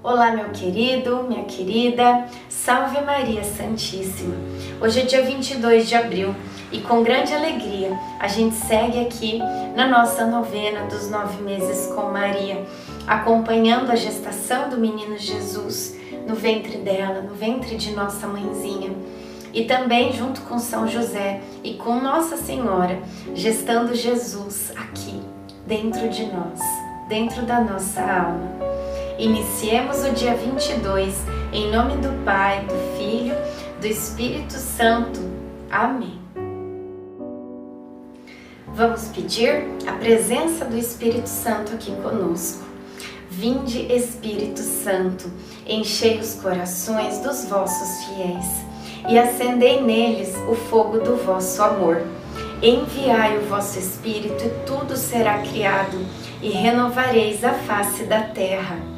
Olá, meu querido, minha querida, salve Maria Santíssima. Hoje é dia 22 de abril e com grande alegria a gente segue aqui na nossa novena dos nove meses com Maria, acompanhando a gestação do menino Jesus no ventre dela, no ventre de nossa mãezinha. E também junto com São José e com Nossa Senhora, gestando Jesus aqui, dentro de nós, dentro da nossa alma. Iniciemos o dia 22 em nome do Pai, do Filho, do Espírito Santo. Amém. Vamos pedir a presença do Espírito Santo aqui conosco. Vinde, Espírito Santo, enchei os corações dos vossos fiéis e acendei neles o fogo do vosso amor. Enviai o vosso Espírito e tudo será criado, e renovareis a face da terra.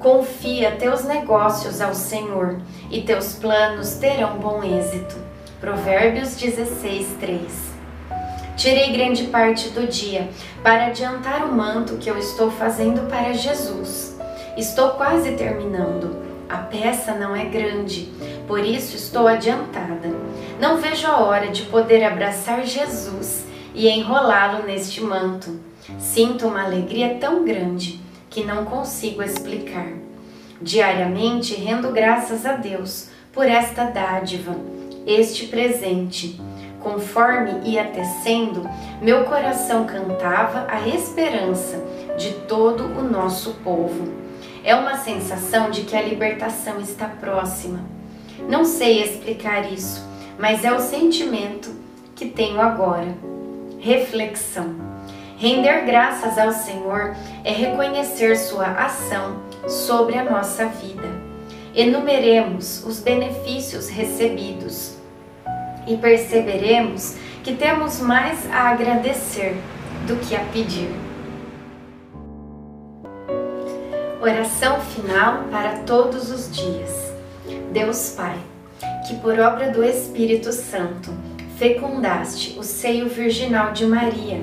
Confia teus negócios ao Senhor e teus planos terão bom êxito. Provérbios 16, 3. Tirei grande parte do dia para adiantar o manto que eu estou fazendo para Jesus. Estou quase terminando. A peça não é grande, por isso estou adiantada. Não vejo a hora de poder abraçar Jesus e enrolá-lo neste manto. Sinto uma alegria tão grande que não consigo explicar. Diariamente rendo graças a Deus por esta dádiva, este presente. Conforme ia tecendo, meu coração cantava a esperança de todo o nosso povo. É uma sensação de que a libertação está próxima. Não sei explicar isso, mas é o sentimento que tenho agora. Reflexão. Render graças ao Senhor é reconhecer Sua ação sobre a nossa vida. Enumeremos os benefícios recebidos e perceberemos que temos mais a agradecer do que a pedir. Oração final para todos os dias. Deus Pai, que por obra do Espírito Santo fecundaste o seio virginal de Maria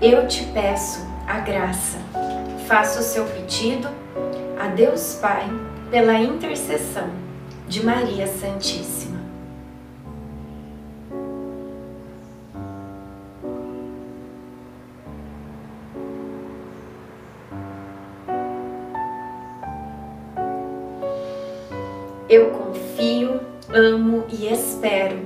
eu te peço a graça. Faça o seu pedido a Deus Pai pela intercessão de Maria Santíssima. Eu confio, amo e espero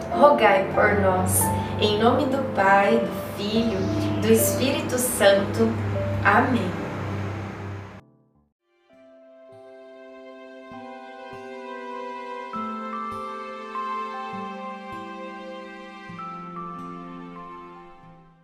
rogai por nós. Em nome do Pai, do Filho, do Espírito Santo. Amém.